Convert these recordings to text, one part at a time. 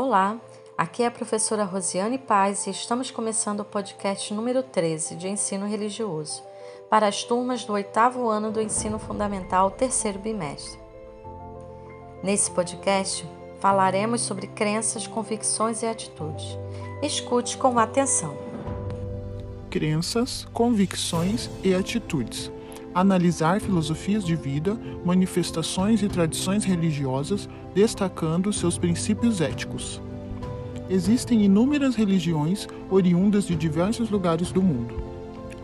Olá, aqui é a professora Rosiane Paz e estamos começando o podcast número 13 de ensino religioso para as turmas do oitavo ano do ensino fundamental, terceiro bimestre. Nesse podcast, falaremos sobre crenças, convicções e atitudes. Escute com atenção. Crenças, convicções e atitudes analisar filosofias de vida, manifestações e tradições religiosas, destacando seus princípios éticos. Existem inúmeras religiões oriundas de diversos lugares do mundo.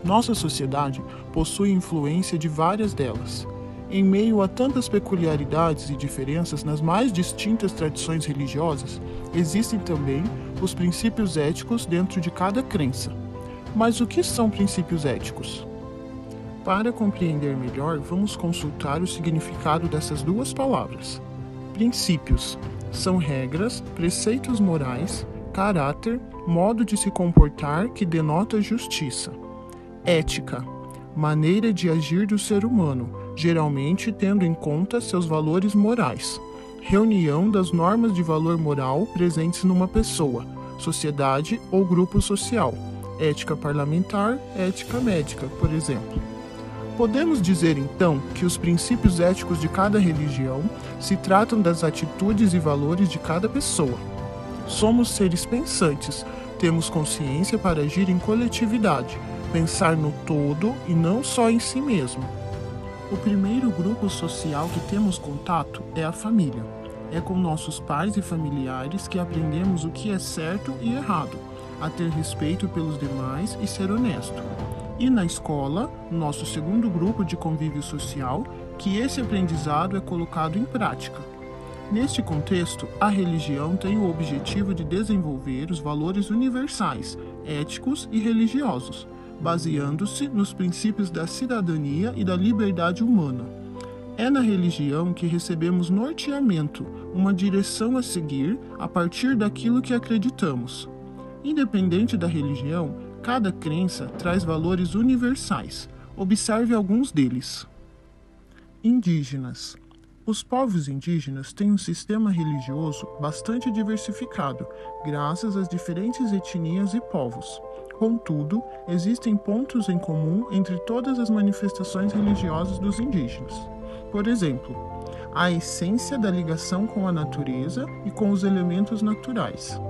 Nossa sociedade possui influência de várias delas. Em meio a tantas peculiaridades e diferenças nas mais distintas tradições religiosas, existem também os princípios éticos dentro de cada crença. Mas o que são princípios éticos? Para compreender melhor, vamos consultar o significado dessas duas palavras. Princípios são regras, preceitos morais, caráter, modo de se comportar que denota justiça. Ética maneira de agir do ser humano, geralmente tendo em conta seus valores morais. Reunião das normas de valor moral presentes numa pessoa, sociedade ou grupo social. Ética parlamentar, ética médica, por exemplo. Podemos dizer então que os princípios éticos de cada religião se tratam das atitudes e valores de cada pessoa. Somos seres pensantes, temos consciência para agir em coletividade, pensar no todo e não só em si mesmo. O primeiro grupo social que temos contato é a família. É com nossos pais e familiares que aprendemos o que é certo e errado, a ter respeito pelos demais e ser honesto e na escola, nosso segundo grupo de convívio social, que esse aprendizado é colocado em prática. Neste contexto, a religião tem o objetivo de desenvolver os valores universais, éticos e religiosos, baseando-se nos princípios da cidadania e da liberdade humana. É na religião que recebemos norteamento, uma direção a seguir a partir daquilo que acreditamos. Independente da religião, Cada crença traz valores universais. Observe alguns deles. Indígenas. Os povos indígenas têm um sistema religioso bastante diversificado, graças às diferentes etnias e povos. Contudo, existem pontos em comum entre todas as manifestações religiosas dos indígenas. Por exemplo, a essência da ligação com a natureza e com os elementos naturais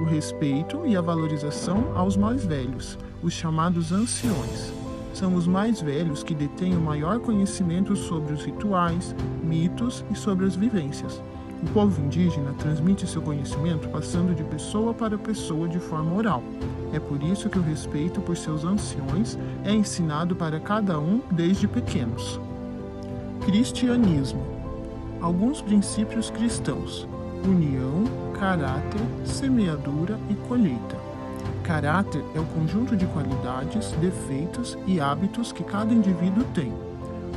o respeito e a valorização aos mais velhos, os chamados anciões. São os mais velhos que detêm o maior conhecimento sobre os rituais, mitos e sobre as vivências. O povo indígena transmite seu conhecimento passando de pessoa para pessoa de forma oral. É por isso que o respeito por seus anciões é ensinado para cada um desde pequenos. Cristianismo. Alguns princípios cristãos: união, caráter, semeadura e colheita. Caráter é o conjunto de qualidades, defeitos e hábitos que cada indivíduo tem.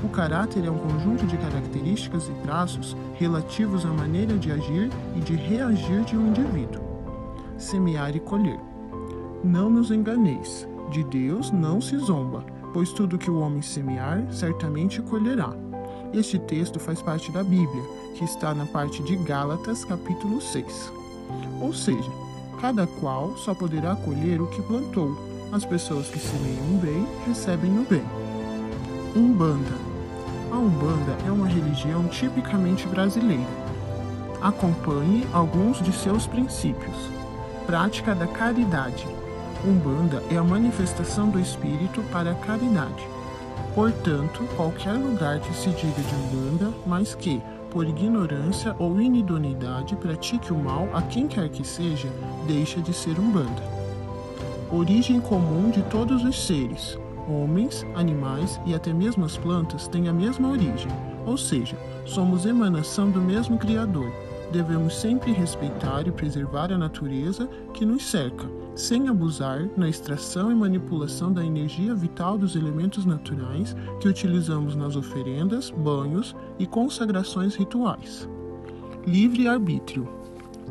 O caráter é um conjunto de características e traços relativos à maneira de agir e de reagir de um indivíduo. Semear e colher. Não nos enganeis, de Deus não se zomba, pois tudo que o homem semear, certamente colherá. Este texto faz parte da Bíblia, que está na parte de Gálatas, capítulo 6. Ou seja, cada qual só poderá colher o que plantou. As pessoas que semeiam o bem recebem o bem. Umbanda. A Umbanda é uma religião tipicamente brasileira. Acompanhe alguns de seus princípios. Prática da caridade. Umbanda é a manifestação do espírito para a caridade. Portanto, qualquer lugar que se diga de Umbanda, mas que, por ignorância ou inidoneidade, pratique o mal a quem quer que seja, deixa de ser Umbanda. Origem comum de todos os seres, homens, animais e até mesmo as plantas têm a mesma origem, ou seja, somos emanação do mesmo Criador. Devemos sempre respeitar e preservar a natureza que nos cerca, sem abusar na extração e manipulação da energia vital dos elementos naturais que utilizamos nas oferendas, banhos e consagrações rituais. Livre arbítrio.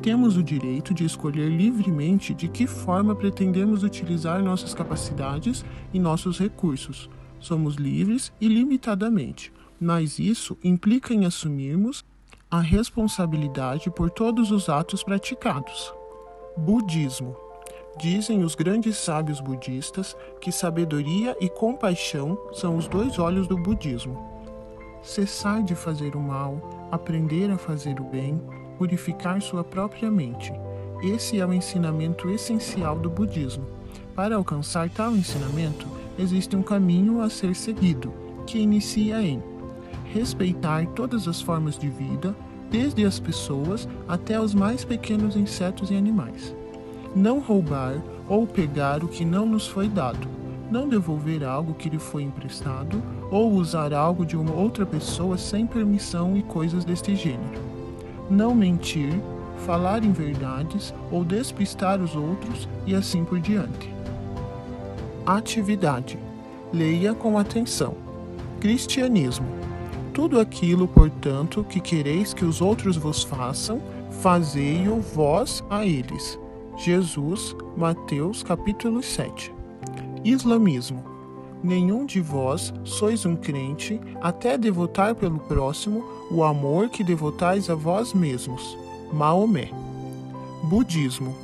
Temos o direito de escolher livremente de que forma pretendemos utilizar nossas capacidades e nossos recursos. Somos livres ilimitadamente, mas isso implica em assumirmos a responsabilidade por todos os atos praticados. Budismo. Dizem os grandes sábios budistas que sabedoria e compaixão são os dois olhos do budismo. Cessar de fazer o mal, aprender a fazer o bem, purificar sua própria mente. Esse é o ensinamento essencial do budismo. Para alcançar tal ensinamento, existe um caminho a ser seguido, que inicia em respeitar todas as formas de vida, desde as pessoas até os mais pequenos insetos e animais. Não roubar ou pegar o que não nos foi dado. Não devolver algo que lhe foi emprestado ou usar algo de uma outra pessoa sem permissão e coisas deste gênero. Não mentir, falar em verdades ou despistar os outros e assim por diante. Atividade. Leia com atenção. Cristianismo tudo aquilo, portanto, que quereis que os outros vos façam, fazei-o vós a eles. Jesus, Mateus capítulo 7. Islamismo. Nenhum de vós sois um crente até devotar pelo próximo o amor que devotais a vós mesmos. Maomé. Budismo.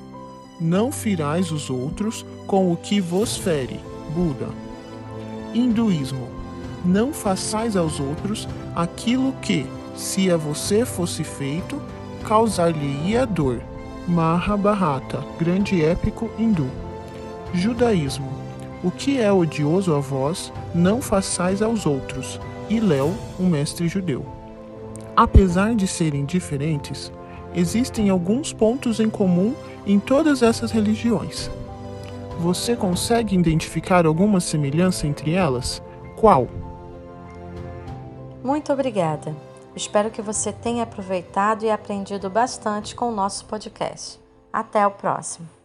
Não firais os outros com o que vos fere. Buda. Hinduísmo não façais aos outros aquilo que, se a você fosse feito, causar-lhe-ia dor. Mahabharata, grande épico hindu. Judaísmo. O que é odioso a vós, não façais aos outros. Léo, um mestre judeu. Apesar de serem diferentes, existem alguns pontos em comum em todas essas religiões. Você consegue identificar alguma semelhança entre elas? Qual? Muito obrigada. Espero que você tenha aproveitado e aprendido bastante com o nosso podcast. Até o próximo.